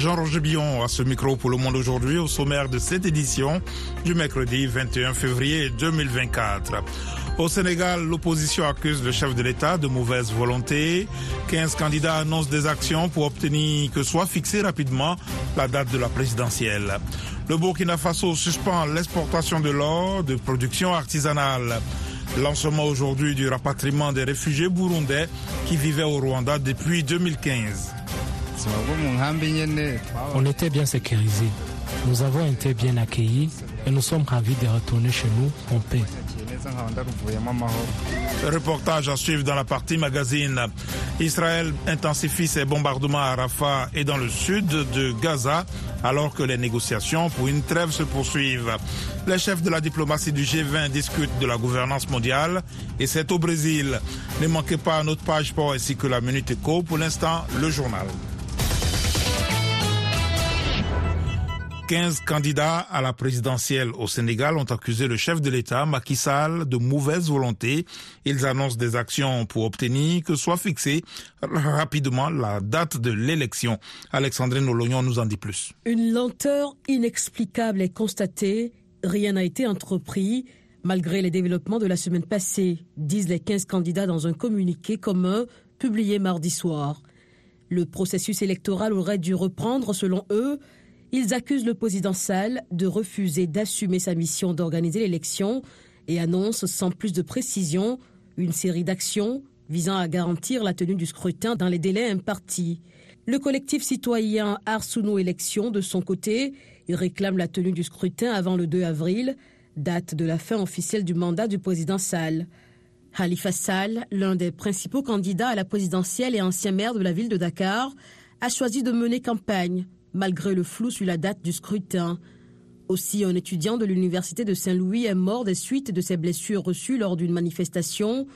Jean-Roger Billon à ce micro pour le monde aujourd'hui au sommaire de cette édition du mercredi 21 février 2024. Au Sénégal, l'opposition accuse le chef de l'État de mauvaise volonté. 15 candidats annoncent des actions pour obtenir que soit fixée rapidement la date de la présidentielle. Le Burkina Faso suspend l'exportation de l'or de production artisanale. Lancement aujourd'hui du rapatriement des réfugiés burundais qui vivaient au Rwanda depuis 2015. On était bien sécurisés. Nous avons été bien accueillis et nous sommes ravis de retourner chez nous en paix. Reportage à suivre dans la partie magazine. Israël intensifie ses bombardements à Rafah et dans le sud de Gaza alors que les négociations pour une trêve se poursuivent. Les chefs de la diplomatie du G20 discutent de la gouvernance mondiale et c'est au Brésil. Ne manquez pas notre page sport ainsi que la Minute Éco. Pour l'instant, le journal. 15 candidats à la présidentielle au Sénégal ont accusé le chef de l'État, Macky Sall, de mauvaise volonté. Ils annoncent des actions pour obtenir que soit fixée rapidement la date de l'élection. Alexandrine Olognon nous en dit plus. Une lenteur inexplicable est constatée. Rien n'a été entrepris. Malgré les développements de la semaine passée, disent les 15 candidats dans un communiqué commun publié mardi soir. Le processus électoral aurait dû reprendre, selon eux, ils accusent le président Sall de refuser d'assumer sa mission d'organiser l'élection et annoncent sans plus de précision une série d'actions visant à garantir la tenue du scrutin dans les délais impartis. Le collectif citoyen Arsouno Élections, de son côté, réclame la tenue du scrutin avant le 2 avril, date de la fin officielle du mandat du président Sall. Khalifa Sall, l'un des principaux candidats à la présidentielle et ancien maire de la ville de Dakar, a choisi de mener campagne malgré le flou sur la date du scrutin. Aussi, un étudiant de l'université de Saint-Louis est mort des suites de ses blessures reçues lors d'une manifestation.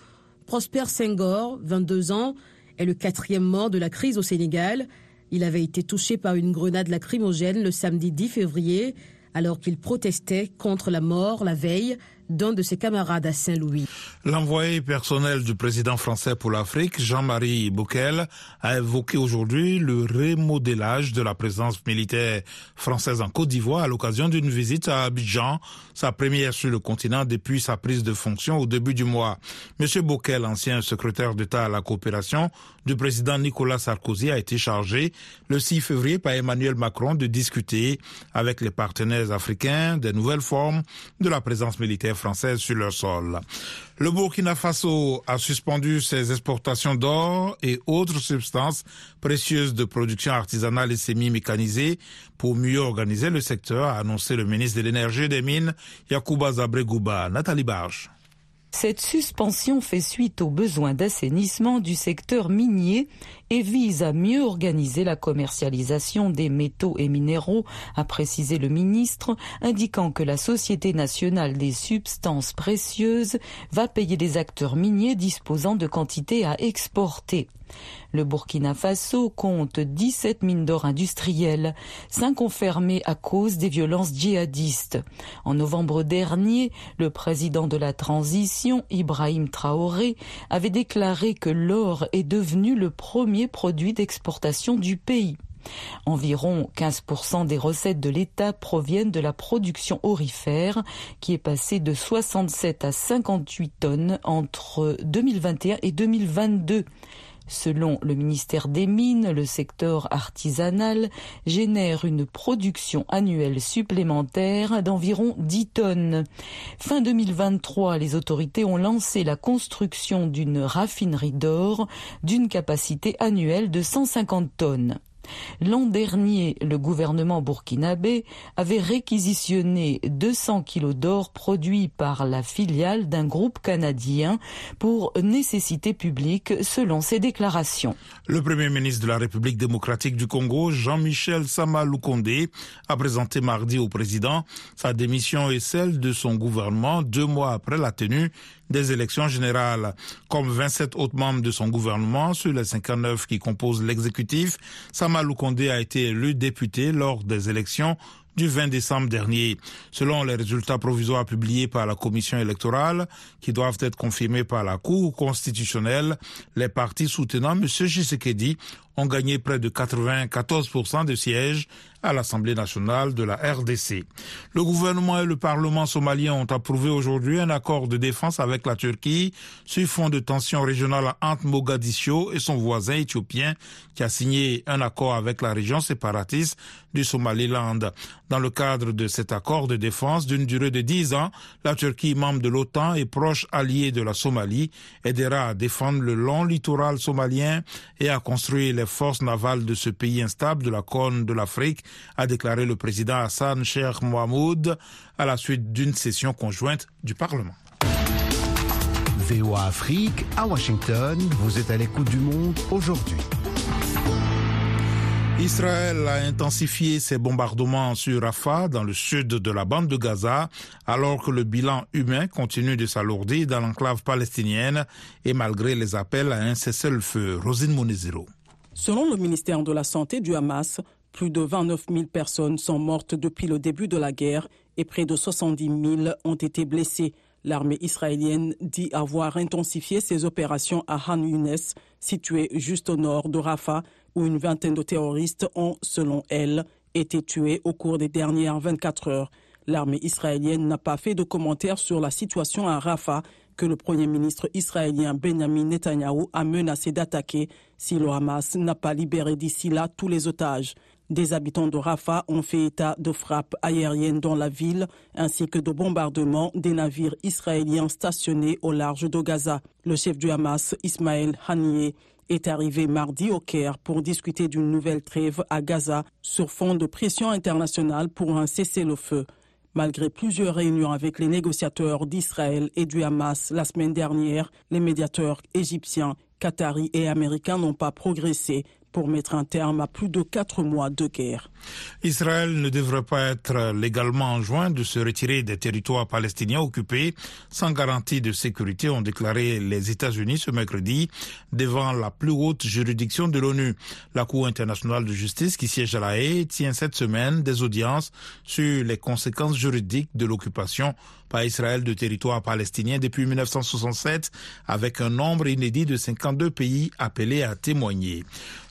Prosper Senghor, 22 ans, est le quatrième mort de la crise au Sénégal. Il avait été touché par une grenade lacrymogène le samedi 10 février, alors qu'il protestait contre la mort la veille d'un ses camarades à Saint-Louis. L'envoyé personnel du président français pour l'Afrique, Jean-Marie Bouquel, a évoqué aujourd'hui le remodélage de la présence militaire française en Côte d'Ivoire à l'occasion d'une visite à Abidjan, sa première sur le continent depuis sa prise de fonction au début du mois. Monsieur Bouquel, ancien secrétaire d'État à la coopération du président Nicolas Sarkozy, a été chargé le 6 février par Emmanuel Macron de discuter avec les partenaires africains des nouvelles formes de la présence militaire française sur leur sol. Le Burkina Faso a suspendu ses exportations d'or et autres substances précieuses de production artisanale et semi-mécanisée pour mieux organiser le secteur, a annoncé le ministre de l'Énergie et des Mines, Yacouba Zabregouba. Nathalie Barge. Cette suspension fait suite aux besoins d'assainissement du secteur minier et vise à mieux organiser la commercialisation des métaux et minéraux, a précisé le ministre, indiquant que la Société nationale des substances précieuses va payer les acteurs miniers disposant de quantités à exporter. Le Burkina Faso compte 17 mines d'or industrielles, 5 ont à cause des violences djihadistes. En novembre dernier, le président de la transition, Ibrahim Traoré, avait déclaré que l'or est devenu le premier produit d'exportation du pays. Environ 15% des recettes de l'État proviennent de la production orifère, qui est passée de 67 à 58 tonnes entre 2021 et 2022. Selon le ministère des Mines, le secteur artisanal génère une production annuelle supplémentaire d'environ 10 tonnes. Fin 2023, les autorités ont lancé la construction d'une raffinerie d'or d'une capacité annuelle de 150 tonnes. L'an dernier, le gouvernement burkinabé avait réquisitionné 200 kilos d'or produits par la filiale d'un groupe canadien pour nécessité publique selon ses déclarations. Le premier ministre de la République démocratique du Congo, Jean-Michel Sama Lukonde, a présenté mardi au président sa démission et celle de son gouvernement deux mois après la tenue des élections générales. Comme 27 autres membres de son gouvernement sur les 59 qui composent l'exécutif, Sama Lukonde a été élu député lors des élections du 20 décembre dernier. Selon les résultats provisoires publiés par la commission électorale, qui doivent être confirmés par la Cour constitutionnelle, les partis soutenant M. Tshisekedi ont gagné près de 94% de sièges à l'Assemblée nationale de la RDC. Le gouvernement et le Parlement somalien ont approuvé aujourd'hui un accord de défense avec la Turquie sur fond de tension régionale entre Mogadiscio et son voisin éthiopien qui a signé un accord avec la région séparatiste du Somaliland. Dans le cadre de cet accord de défense d'une durée de 10 ans, la Turquie, membre de l'OTAN et proche allié de la Somalie, aidera à défendre le long littoral somalien et à construire les forces navales de ce pays instable de la Corne de l'Afrique a déclaré le président Hassan Sheikh Mohamoud à la suite d'une session conjointe du Parlement. VOA Afrique à Washington, vous êtes à l'écoute du monde aujourd'hui. Israël a intensifié ses bombardements sur Rafah, dans le sud de la bande de Gaza, alors que le bilan humain continue de s'alourdir dans l'enclave palestinienne et malgré les appels à un cessez-le-feu. Rosine Monezero. Selon le ministère de la Santé du Hamas, plus de 29 000 personnes sont mortes depuis le début de la guerre et près de 70 000 ont été blessées. L'armée israélienne dit avoir intensifié ses opérations à Han Younes, situé juste au nord de Rafah, où une vingtaine de terroristes ont, selon elle, été tués au cours des dernières 24 heures. L'armée israélienne n'a pas fait de commentaires sur la situation à Rafah, que le Premier ministre israélien Benjamin Netanyahu a menacé d'attaquer si le Hamas n'a pas libéré d'ici là tous les otages. Des habitants de Rafah ont fait état de frappes aériennes dans la ville ainsi que de bombardements des navires israéliens stationnés au large de Gaza. Le chef du Hamas, Ismaël Haniyeh, est arrivé mardi au Caire pour discuter d'une nouvelle trêve à Gaza sur fond de pression internationale pour un cessez-le-feu. Malgré plusieurs réunions avec les négociateurs d'Israël et du Hamas la semaine dernière, les médiateurs égyptiens, qataris et américains n'ont pas progressé pour mettre un terme à plus de quatre mois de guerre. Israël ne devrait pas être légalement enjoint de se retirer des territoires palestiniens occupés sans garantie de sécurité, ont déclaré les États-Unis ce mercredi devant la plus haute juridiction de l'ONU. La Cour internationale de justice qui siège à La Haye tient cette semaine des audiences sur les conséquences juridiques de l'occupation par Israël de territoires palestiniens depuis 1967 avec un nombre inédit de 52 pays appelés à témoigner.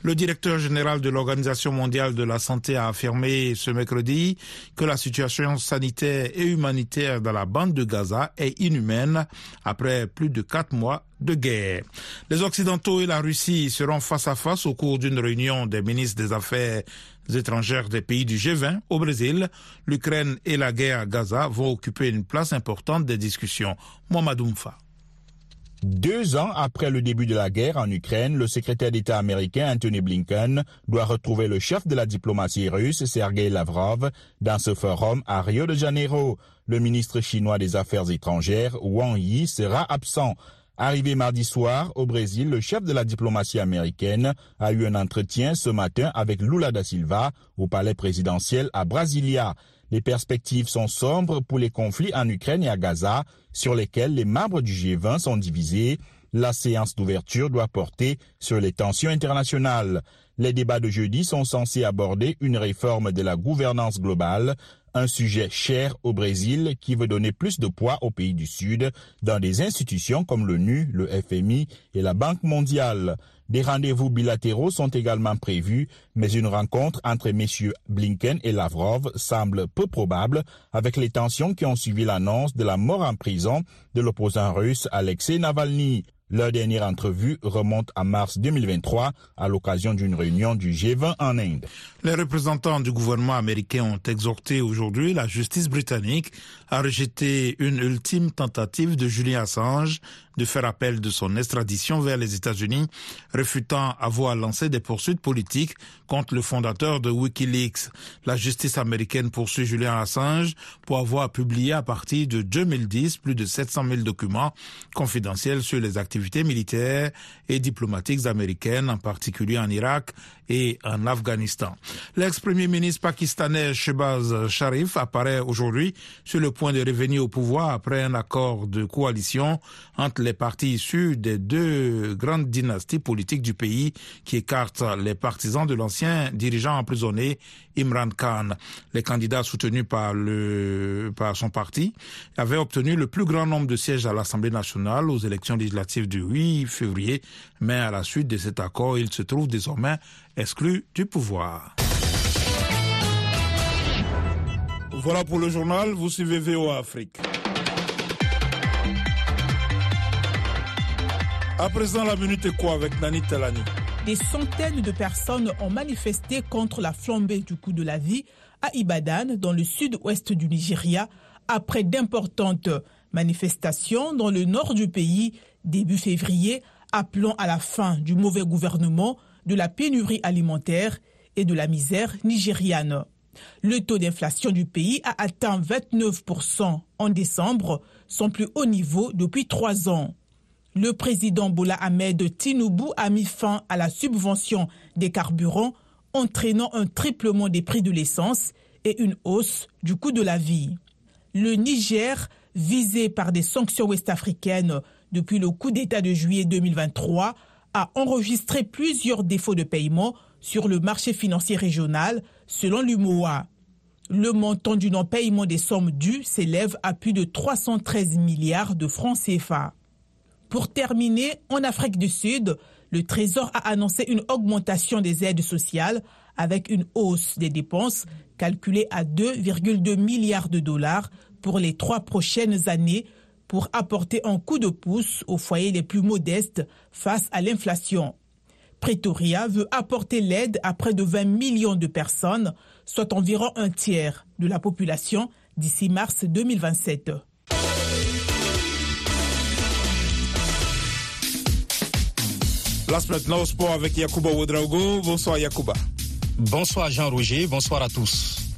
Le directeur général de l'Organisation mondiale de la santé a affirmé ce mercredi que la situation sanitaire et humanitaire dans la bande de Gaza est inhumaine après plus de quatre mois de guerre. Les Occidentaux et la Russie seront face à face au cours d'une réunion des ministres des Affaires étrangères des pays du G20 au Brésil. L'Ukraine et la guerre à Gaza vont occuper une place importante des discussions. Mohamed. Deux ans après le début de la guerre en Ukraine, le secrétaire d'État américain Anthony Blinken doit retrouver le chef de la diplomatie russe, Sergei Lavrov, dans ce forum à Rio de Janeiro. Le ministre chinois des Affaires étrangères, Wang Yi, sera absent. Arrivé mardi soir au Brésil, le chef de la diplomatie américaine a eu un entretien ce matin avec Lula da Silva au palais présidentiel à Brasilia. Les perspectives sont sombres pour les conflits en Ukraine et à Gaza, sur lesquels les membres du G20 sont divisés. La séance d'ouverture doit porter sur les tensions internationales. Les débats de jeudi sont censés aborder une réforme de la gouvernance globale, un sujet cher au Brésil qui veut donner plus de poids aux pays du Sud dans des institutions comme l'ONU, le FMI et la Banque mondiale. Des rendez-vous bilatéraux sont également prévus, mais une rencontre entre messieurs Blinken et Lavrov semble peu probable avec les tensions qui ont suivi l'annonce de la mort en prison de l'opposant russe Alexei Navalny. Leur dernière entrevue remonte à mars 2023 à l'occasion d'une réunion du G20 en Inde. Les représentants du gouvernement américain ont exhorté aujourd'hui la justice britannique à rejeter une ultime tentative de Julian Assange de faire appel de son extradition vers les États-Unis, refutant avoir lancé des poursuites politiques contre le fondateur de Wikileaks. La justice américaine poursuit Julian Assange pour avoir publié à partir de 2010 plus de 700 000 documents confidentiels sur les activités militaires et diplomatiques américaines, en particulier en Irak et en Afghanistan. L'ex-premier ministre pakistanais Shehbaz Sharif apparaît aujourd'hui sur le point de revenir au pouvoir après un accord de coalition entre les partis issus des deux grandes dynasties politiques du pays qui écartent les partisans de l'ancien dirigeant emprisonné Imran Khan. Les candidats soutenus par, par son parti avaient obtenu le plus grand nombre de sièges à l'Assemblée nationale aux élections législatives du 8 février, mais à la suite de cet accord, ils se trouvent désormais exclus du pouvoir. Voilà pour le journal, vous suivez VOA Afrique. À présent, la minute est quoi avec Nani Talani Des centaines de personnes ont manifesté contre la flambée du coût de la vie à Ibadan, dans le sud-ouest du Nigeria, après d'importantes manifestations dans le nord du pays début février, appelant à la fin du mauvais gouvernement, de la pénurie alimentaire et de la misère nigériane. Le taux d'inflation du pays a atteint 29% en décembre, son plus haut niveau depuis trois ans. Le président Bola Ahmed Tinubu a mis fin à la subvention des carburants, entraînant un triplement des prix de l'essence et une hausse du coût de la vie. Le Niger, visé par des sanctions ouest-africaines depuis le coup d'État de juillet 2023, a enregistré plusieurs défauts de paiement sur le marché financier régional, selon l'UMOA. Le montant du non-paiement des sommes dues s'élève à plus de 313 milliards de francs CFA. Pour terminer, en Afrique du Sud, le Trésor a annoncé une augmentation des aides sociales avec une hausse des dépenses calculée à 2,2 milliards de dollars pour les trois prochaines années pour apporter un coup de pouce aux foyers les plus modestes face à l'inflation. Pretoria veut apporter l'aide à près de 20 millions de personnes, soit environ un tiers de la population d'ici mars 2027. Place maintenant au sport avec Yacouba Ouedraogo. Bonsoir Yacouba. Bonsoir Jean-Roger, bonsoir à tous.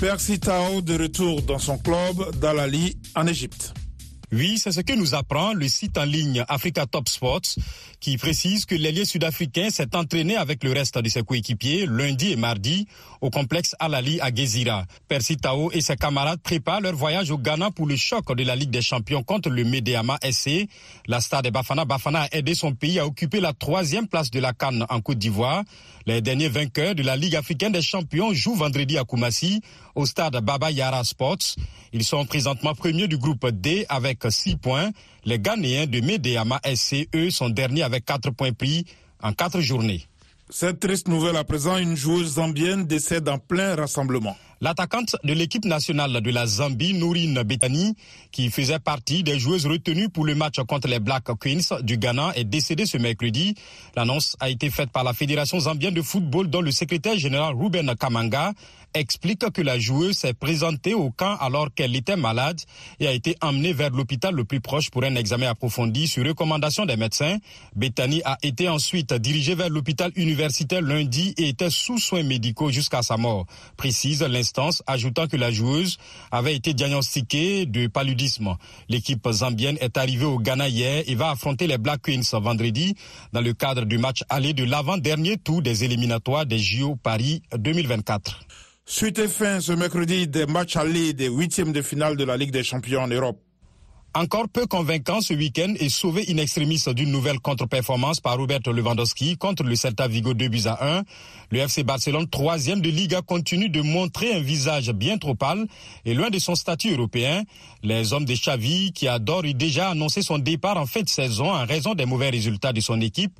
Percy Tao de retour dans son club d'Alali en Égypte. Oui, c'est ce que nous apprend le site en ligne Africa Top Sports qui précise que l'ailier sud-africain s'est entraîné avec le reste de ses coéquipiers lundi et mardi au complexe Alali à Gezira. Percy Tao et ses camarades préparent leur voyage au Ghana pour le choc de la Ligue des Champions contre le Medeama SC. La star de Bafana Bafana a aidé son pays à occuper la troisième place de la Cannes en Côte d'Ivoire. Les derniers vainqueurs de la Ligue africaine des champions jouent vendredi à Koumassi au stade Baba Yara Sports. Ils sont présentement premiers du groupe D avec 6 points. Les Ghanéens de Medeama SC, eux, sont derniers avec 4 points pris en 4 journées. Cette triste nouvelle à présent, une joueuse zambienne décède en plein rassemblement. L'attaquante de l'équipe nationale de la Zambie, Nourine Betani, qui faisait partie des joueuses retenues pour le match contre les Black Queens du Ghana, est décédée ce mercredi. L'annonce a été faite par la Fédération zambienne de football dont le secrétaire général Ruben Kamanga explique que la joueuse s'est présentée au camp alors qu'elle était malade et a été emmenée vers l'hôpital le plus proche pour un examen approfondi sur recommandation des médecins. Bethany a été ensuite dirigée vers l'hôpital universitaire lundi et était sous soins médicaux jusqu'à sa mort, précise l'instance, ajoutant que la joueuse avait été diagnostiquée de paludisme. L'équipe zambienne est arrivée au Ghana hier et va affronter les Black Queens vendredi dans le cadre du match aller de l'avant-dernier tour des éliminatoires des JO Paris 2024. Suite et fin ce mercredi des matchs allés des huitièmes de finale de la Ligue des Champions en Europe. Encore peu convaincant ce week-end et sauvé in extremis d'une nouvelle contre-performance par Robert Lewandowski contre le Celta Vigo 2 buts à 1. Le FC Barcelone, troisième de Liga, continue de montrer un visage bien trop pâle et loin de son statut européen. Les hommes de Xavi, qui adorent déjà annoncé son départ en fin de saison en raison des mauvais résultats de son équipe,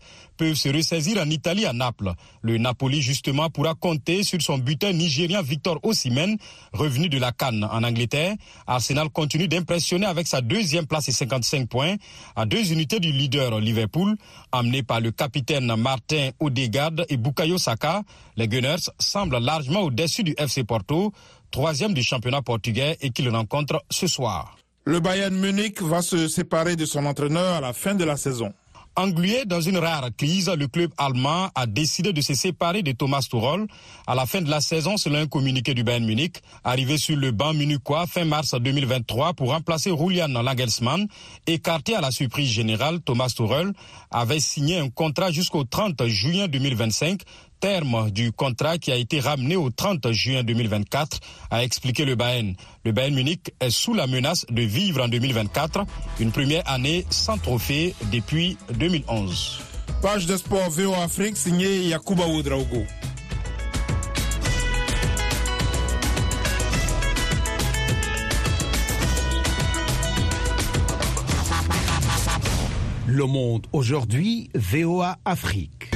se ressaisir en Italie à Naples. Le Napoli, justement, pourra compter sur son buteur nigérien Victor Osimhen, revenu de la Cannes en Angleterre. Arsenal continue d'impressionner avec sa deuxième place et 55 points, à deux unités du leader Liverpool, amené par le capitaine Martin Odegaard et Bukayo Saka. Les Gunners semblent largement au-dessus du FC Porto, troisième du championnat portugais et qui le rencontre ce soir. Le Bayern Munich va se séparer de son entraîneur à la fin de la saison. Englué dans une rare crise, le club allemand a décidé de se séparer de Thomas Tuchel à la fin de la saison selon un communiqué du Bayern Munich. Arrivé sur le banc munichois fin mars 2023 pour remplacer Julian Nagelsmann, écarté à la surprise générale, Thomas Tuchel avait signé un contrat jusqu'au 30 juin 2025 terme du contrat qui a été ramené au 30 juin 2024, a expliqué le Bayern. Le Bayern Munich est sous la menace de vivre en 2024, une première année sans trophée depuis 2011. Page de sport VO Afrique signée Yakuba Oudraogo. Le monde aujourd'hui, VOA Afrique.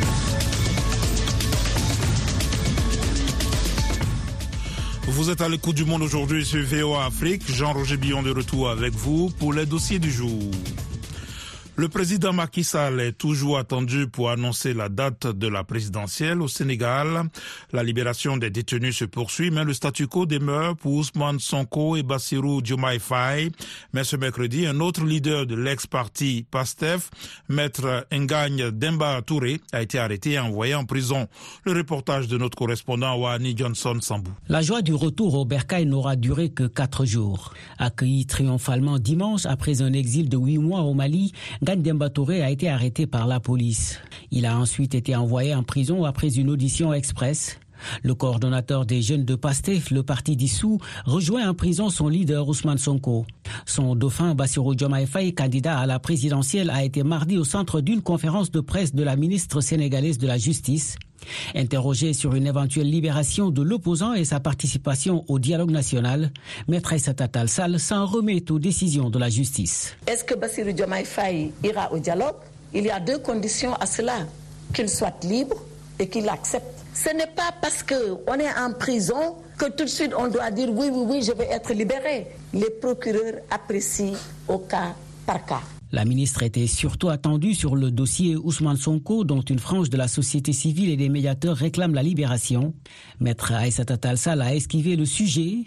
Vous êtes à l'écoute du monde aujourd'hui sur VOA Afrique. Jean-Roger Billon de retour avec vous pour les dossiers du jour. Le président Macky Sall est toujours attendu pour annoncer la date de la présidentielle au Sénégal. La libération des détenus se poursuit, mais le statu quo demeure pour Ousmane Sonko et Bassirou Diomaye. Mais ce mercredi, un autre leader de l'ex-parti PASTEF, maître Ngagne Demba Touré, a été arrêté et envoyé en prison. Le reportage de notre correspondant Wani Johnson Sambou. La joie du retour au Bercail n'aura duré que quatre jours. Accueilli triomphalement dimanche après un exil de huit mois au Mali, Gagne Demba Touré a été arrêté par la police. Il a ensuite été envoyé en prison après une audition express. Le coordonnateur des jeunes de PASTEF, le parti dissous, rejoint en prison son leader Ousmane Sonko. Son dauphin Bassirou Diomaye candidat à la présidentielle, a été mardi au centre d'une conférence de presse de la ministre sénégalaise de la Justice. Interrogé sur une éventuelle libération de l'opposant et sa participation au dialogue national, Maître Aïssata Tal Sall s'en remet aux décisions de la justice. Est-ce que Bassirou Diomaye ira au dialogue? Il y a deux conditions à cela. Qu'il soit libre et qu'il accepte. Ce n'est pas parce qu'on est en prison que tout de suite on doit dire oui, oui, oui, je vais être libéré. Les procureurs apprécient au cas par cas. La ministre était surtout attendue sur le dossier Ousmane Sonko, dont une frange de la société civile et des médiateurs réclament la libération. Maître Aïssata Talsal a esquivé le sujet.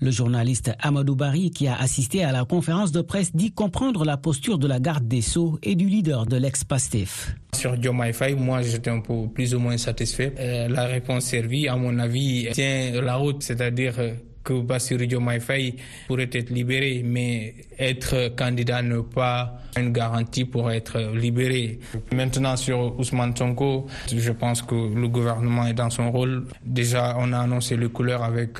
Le journaliste Amadou Bari, qui a assisté à la conférence de presse, dit comprendre la posture de la garde des Sceaux et du leader de l'ex-PASTEF. Sur Diomaye moi j'étais un peu plus ou moins satisfait. Euh, la réponse servie, à mon avis, tient la route, c'est-à-dire que Bassirou Diomaye pourrait être libéré, mais être candidat n'est pas une garantie pour être libéré. Maintenant sur Ousmane Sonko, je pense que le gouvernement est dans son rôle. Déjà, on a annoncé les couleurs avec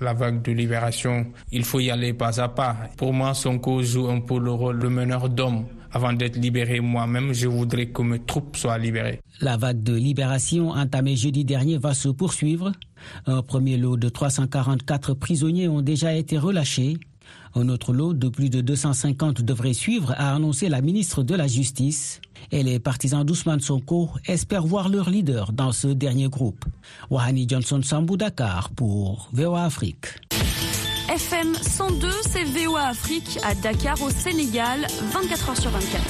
la vague de libération. Il faut y aller pas à pas. Pour moi, Sonko joue un peu le rôle de meneur d'homme. Avant d'être libéré moi-même, je voudrais que mes troupes soient libérées. La vague de libération entamée jeudi dernier va se poursuivre. Un premier lot de 344 prisonniers ont déjà été relâchés. Un autre lot de plus de 250 devrait suivre, a annoncé la ministre de la Justice. Et les partisans d'Ousmane Sonko espèrent voir leur leader dans ce dernier groupe. Wahani Johnson Sambou Dakar pour VOA Afrique. FM 102, c'est VOA Afrique à Dakar au Sénégal, 24 heures sur 24.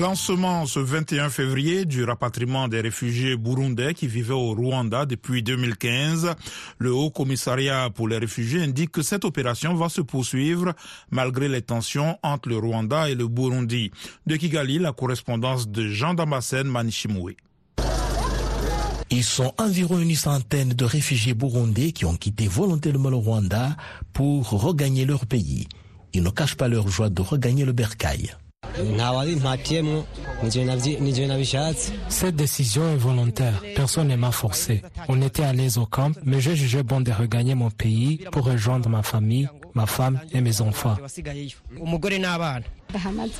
Lancement ce 21 février du rapatriement des réfugiés burundais qui vivaient au Rwanda depuis 2015. Le Haut Commissariat pour les réfugiés indique que cette opération va se poursuivre malgré les tensions entre le Rwanda et le Burundi. De Kigali, la correspondance de Jean Damascène Manichimoué. Ils sont environ une centaine de réfugiés burundais qui ont quitté volontairement le Rwanda pour regagner leur pays. Ils ne cachent pas leur joie de regagner le bercail. Cette décision est volontaire. Personne ne m'a forcé. On était à l'aise au camp, mais j'ai jugé bon de regagner mon pays pour rejoindre ma famille, ma femme et mes enfants.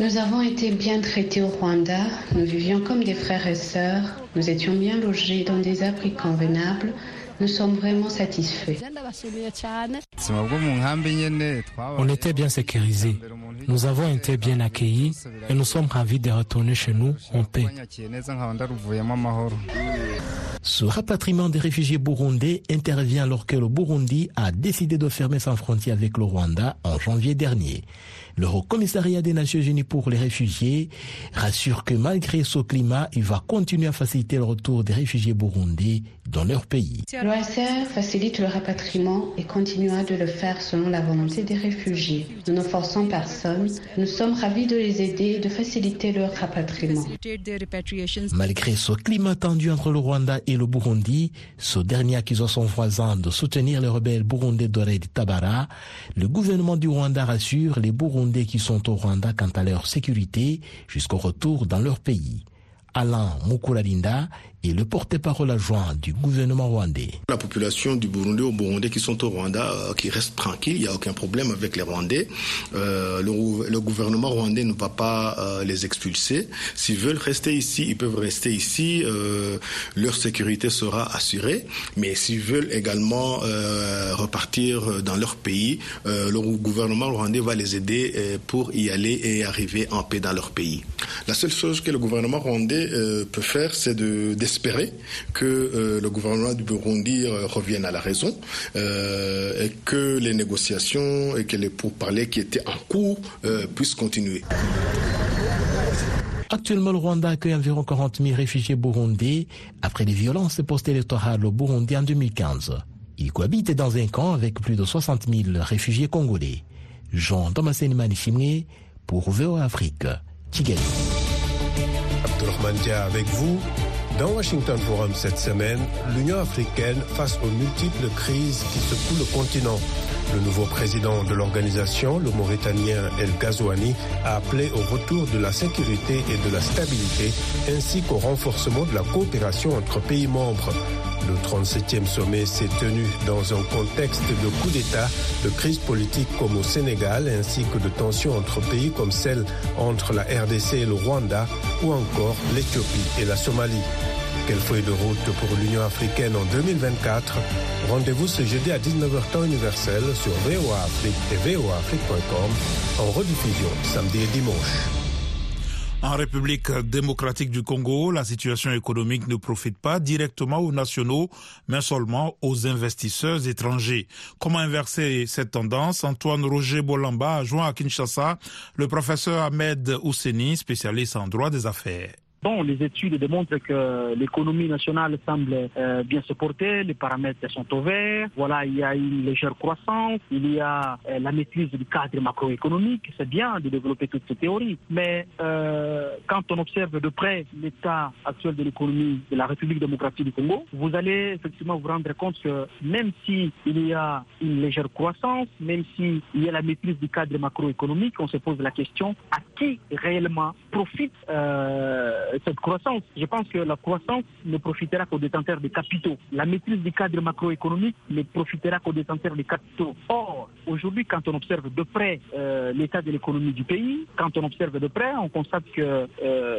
Nous avons été bien traités au Rwanda. Nous vivions comme des frères et sœurs. Nous étions bien logés dans des abris convenables. Nous sommes vraiment satisfaits. On était bien sécurisés. Nous avons été bien accueillis et nous sommes ravis de retourner chez nous en paix. Ce rapatriement des réfugiés burundais intervient alors que le Burundi a décidé de fermer sa frontière avec le Rwanda en janvier dernier. Le Haut Commissariat des Nations Unies pour les réfugiés rassure que malgré ce climat, il va continuer à faciliter le retour des réfugiés burundais dans leur pays. L'OACR facilite le rapatriement et continuera de le faire selon la volonté des réfugiés. Nous ne forçons personne. Nous sommes ravis de les aider et de faciliter leur rapatriement. Malgré ce climat tendu entre le Rwanda et le Burundi, ce dernier accusant son voisin de soutenir les rebelles burundais d'Ored Tabara, le gouvernement du Rwanda rassure les Burundais qui sont au Rwanda quant à leur sécurité jusqu'au retour dans leur pays. Alain Mukulalinda le porte-parole adjoint du gouvernement rwandais. La population du Burundi au Burundi qui sont au Rwanda, euh, qui restent tranquilles, il n'y a aucun problème avec les Rwandais. Euh, le, gouvernement rwandais ne va pas euh, les expulser. S'ils veulent rester ici, ils peuvent rester ici. Leur sécurité sera assurée. Mais s'ils veulent également repartir dans leur pays, le gouvernement rwandais va les aider pour y aller et arriver en paix dans leur pays. La seule chose que le gouvernement rwandais peut faire, c'est de espérer que euh, le gouvernement du Burundi euh, revienne à la raison euh, et que les négociations et que les pourparlers qui étaient en cours puissent continuer. Actuellement, le Rwanda accueille environ 40 000 réfugiés burundais après les violences post-électorales au Burundi en 2015. Il cohabite dans un camp avec plus de 60 000 réfugiés congolais. Jean Thomasen Manichimwe pour VOA Afrique, Kigali. Abdulrahman avec vous. Dans Washington Forum cette semaine, l'Union africaine face aux multiples crises qui secouent le continent. Le nouveau président de l'organisation, le Mauritanien El Ghazouani, a appelé au retour de la sécurité et de la stabilité, ainsi qu'au renforcement de la coopération entre pays membres. Le 37e sommet s'est tenu dans un contexte de coup d'État, de crise politique comme au Sénégal, ainsi que de tensions entre pays comme celle entre la RDC et le Rwanda, ou encore l'Éthiopie et la Somalie. Quelle feuille de route pour l'Union africaine en 2024 Rendez-vous ce jeudi à 19h temps universel sur VOA Afrique et voaafrique.com en rediffusion samedi et dimanche. En République démocratique du Congo, la situation économique ne profite pas directement aux nationaux, mais seulement aux investisseurs étrangers. Comment inverser cette tendance? Antoine Roger Bolamba a joint à Kinshasa le professeur Ahmed Ousseni, spécialiste en droit des affaires. Les études démontrent que l'économie nationale semble euh, bien se porter, les paramètres sont au vert. Voilà, il y a une légère croissance, il y a euh, la maîtrise du cadre macroéconomique. C'est bien de développer toutes ces théories, mais euh, quand on observe de près l'état actuel de l'économie de la République démocratique du Congo, vous allez effectivement vous rendre compte que même si il y a une légère croissance, même si il y a la maîtrise du cadre macroéconomique, on se pose la question à qui réellement profite cette croissance. Je pense que la croissance ne profitera qu'aux détenteurs des capitaux. La maîtrise du cadre macroéconomique ne profitera qu'aux détenteurs des capitaux. Or, aujourd'hui, quand on observe de près euh, l'état de l'économie du pays, quand on observe de près, on constate que euh,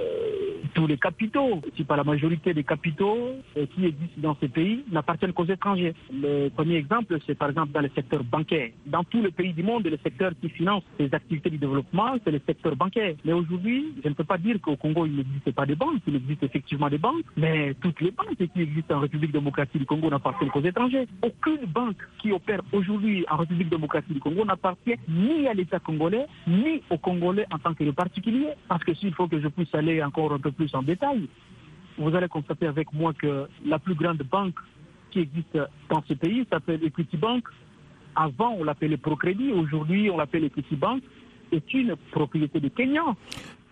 tous les capitaux, si pas la majorité des capitaux euh, qui existent dans ces pays, n'appartiennent qu'aux étrangers. Le premier exemple, c'est par exemple dans le secteur bancaire. Dans tous les pays du monde, le secteur qui finance les activités du développement, c'est le secteur bancaire. Mais aujourd'hui, je ne peux pas dire qu'au Congo, il n'existe pas de banques, il existe effectivement des banques, mais toutes les banques qui existent en République démocratique du Congo n'appartiennent qu'aux étrangers. Aucune banque qui opère aujourd'hui en République démocratique du Congo n'appartient ni à l'État congolais, ni aux Congolais en tant que particulier. Parce que s'il faut que je puisse aller encore un peu plus en détail, vous allez constater avec moi que la plus grande banque qui existe dans ce pays s'appelle Equity Bank. Avant, on l'appelait Procrédit, aujourd'hui, on l'appelle Equity Bank. C'est une propriété de Kenya.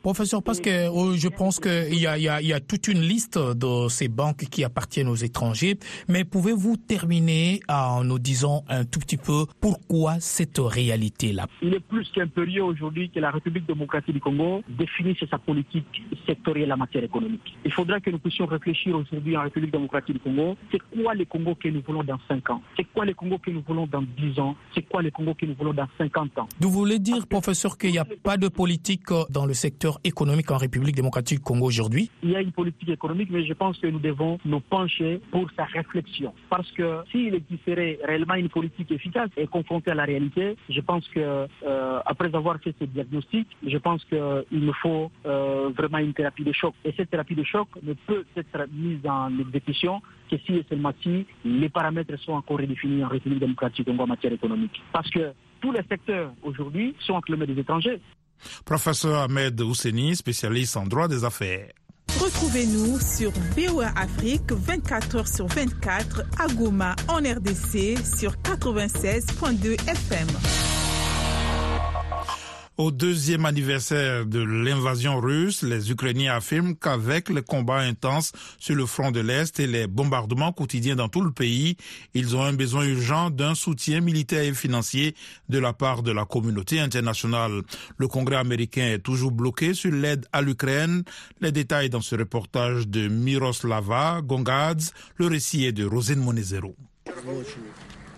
Professeur, parce que oh, je pense qu'il y a, y, a, y a toute une liste de ces banques qui appartiennent aux étrangers, mais pouvez-vous terminer en nous disant un tout petit peu pourquoi cette réalité-là? Il est plus qu'impérieux aujourd'hui que la République démocratique du Congo définisse sa politique sectorielle en matière économique. Il faudra que nous puissions réfléchir aujourd'hui en République démocratique du Congo, c'est quoi les Congo que nous voulons dans 5 ans? C'est quoi les Congo que nous voulons dans 10 ans? C'est quoi les Congo que nous voulons dans 50 ans? Vous voulez dire, professeur, qu'il n'y a pas de politique dans le secteur économique en République démocratique du Congo aujourd'hui Il y a une politique économique, mais je pense que nous devons nous pencher pour sa réflexion. Parce que s'il existerait réellement une politique efficace et confrontée à la réalité, je pense que euh, après avoir fait ce diagnostic, je pense qu'il nous faut euh, vraiment une thérapie de choc. Et cette thérapie de choc ne peut être mise en exécution que si et seulement si les paramètres sont encore redéfinis en République démocratique du Congo en matière économique. Parce que tous les secteurs aujourd'hui sont enclumés des étrangers. Professeur Ahmed Ousseni, spécialiste en droit des affaires. Retrouvez-nous sur VOA Afrique 24 h sur 24 à Goma en RDC sur 96.2 FM. Au deuxième anniversaire de l'invasion russe, les Ukrainiens affirment qu'avec les combats intenses sur le front de l'Est et les bombardements quotidiens dans tout le pays, ils ont un besoin urgent d'un soutien militaire et financier de la part de la communauté internationale. Le Congrès américain est toujours bloqué sur l'aide à l'Ukraine. Les détails dans ce reportage de Miroslava Gongadze. Le récit est de Rosine Monezero.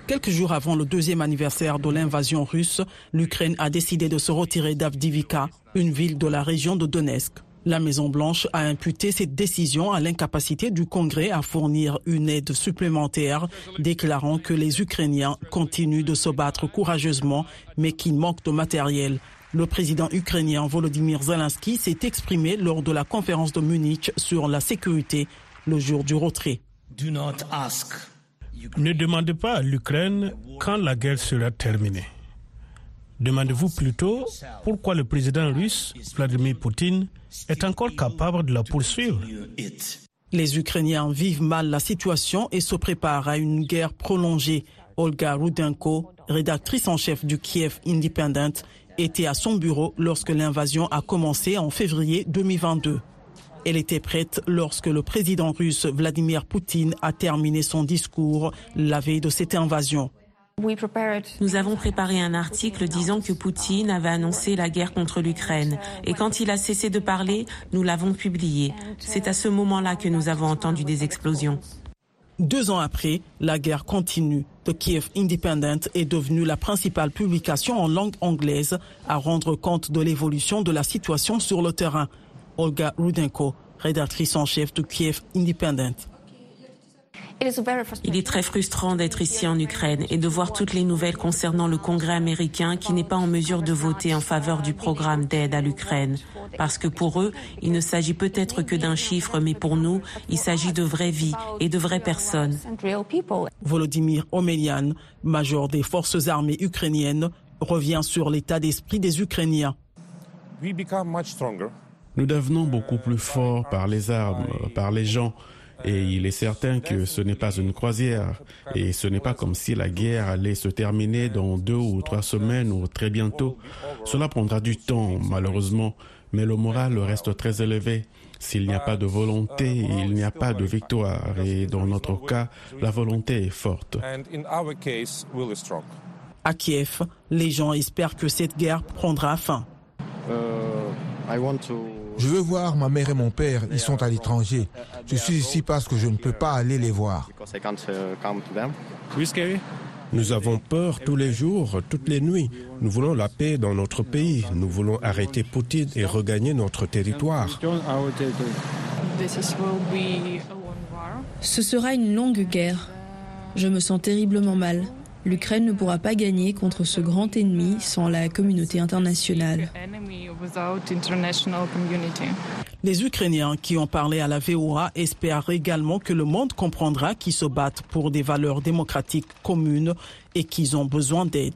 Quelques jours avant le deuxième anniversaire de l'invasion russe, l'Ukraine a décidé de se retirer d'Avdivika, une ville de la région de Donetsk. La Maison-Blanche a imputé cette décision à l'incapacité du Congrès à fournir une aide supplémentaire, déclarant que les Ukrainiens continuent de se battre courageusement, mais qu'ils manquent de matériel. Le président ukrainien Volodymyr Zelensky s'est exprimé lors de la conférence de Munich sur la sécurité le jour du retrait. Ne demandez pas à l'Ukraine quand la guerre sera terminée. Demandez-vous plutôt pourquoi le président russe, Vladimir Poutine, est encore capable de la poursuivre. Les Ukrainiens vivent mal la situation et se préparent à une guerre prolongée. Olga Rudenko, rédactrice en chef du Kiev Independent, était à son bureau lorsque l'invasion a commencé en février 2022. Elle était prête lorsque le président russe Vladimir Poutine a terminé son discours la veille de cette invasion. Nous avons préparé un article disant que Poutine avait annoncé la guerre contre l'Ukraine. Et quand il a cessé de parler, nous l'avons publié. C'est à ce moment-là que nous avons entendu des explosions. Deux ans après, la guerre continue. The Kiev Independent est devenue la principale publication en langue anglaise à rendre compte de l'évolution de la situation sur le terrain. Olga Rudenko, rédactrice en chef de Kiev Independent. Il est très frustrant d'être ici en Ukraine et de voir toutes les nouvelles concernant le Congrès américain qui n'est pas en mesure de voter en faveur du programme d'aide à l'Ukraine. Parce que pour eux, il ne s'agit peut-être que d'un chiffre, mais pour nous, il s'agit de vraies vies et de vraies personnes. Volodymyr Omelian, major des forces armées ukrainiennes, revient sur l'état d'esprit des Ukrainiens. Nous devenons beaucoup plus forts par les armes, par les gens. Et il est certain que ce n'est pas une croisière. Et ce n'est pas comme si la guerre allait se terminer dans deux ou trois semaines ou très bientôt. Cela prendra du temps, malheureusement. Mais le moral reste très élevé. S'il n'y a pas de volonté, il n'y a pas de victoire. Et dans notre cas, la volonté est forte. À Kiev, les gens espèrent que cette guerre prendra fin. Je veux voir ma mère et mon père, ils sont à l'étranger. Je suis ici parce que je ne peux pas aller les voir. Nous avons peur tous les jours, toutes les nuits. Nous voulons la paix dans notre pays. Nous voulons arrêter Poutine et regagner notre territoire. Ce sera une longue guerre. Je me sens terriblement mal. L'Ukraine ne pourra pas gagner contre ce grand ennemi sans la communauté internationale. Les Ukrainiens qui ont parlé à la VOA espèrent également que le monde comprendra qu'ils se battent pour des valeurs démocratiques communes et qu'ils ont besoin d'aide.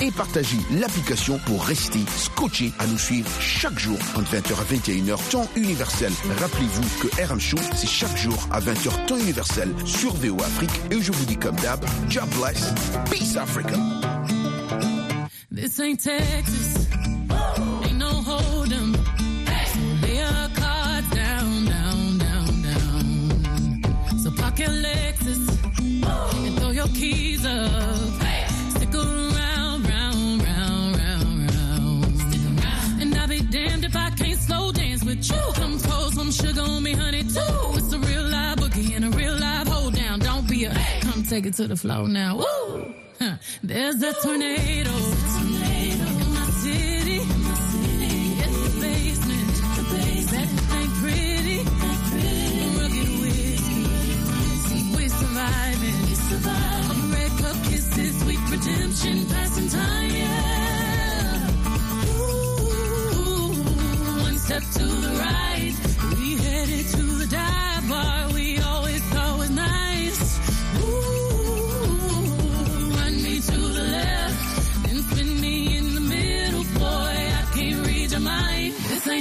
et partagez l'application pour rester scotché à nous suivre chaque jour entre 20h à 21h temps universel. Rappelez-vous que RM Show, c'est chaque jour à 20h temps universel sur VO Afrique et je vous dis comme d'hab, God bless, peace Africa. This ain't Texas. Ain't no hold 'em. Your cards down, down, down, down. So your Lexus and throw your. Dance. Come throw some sugar on me, honey, too. It's a real live boogie and a real live hold down. Don't be a come take it to the floor now. Woo! Huh. There's a tornado. In my city.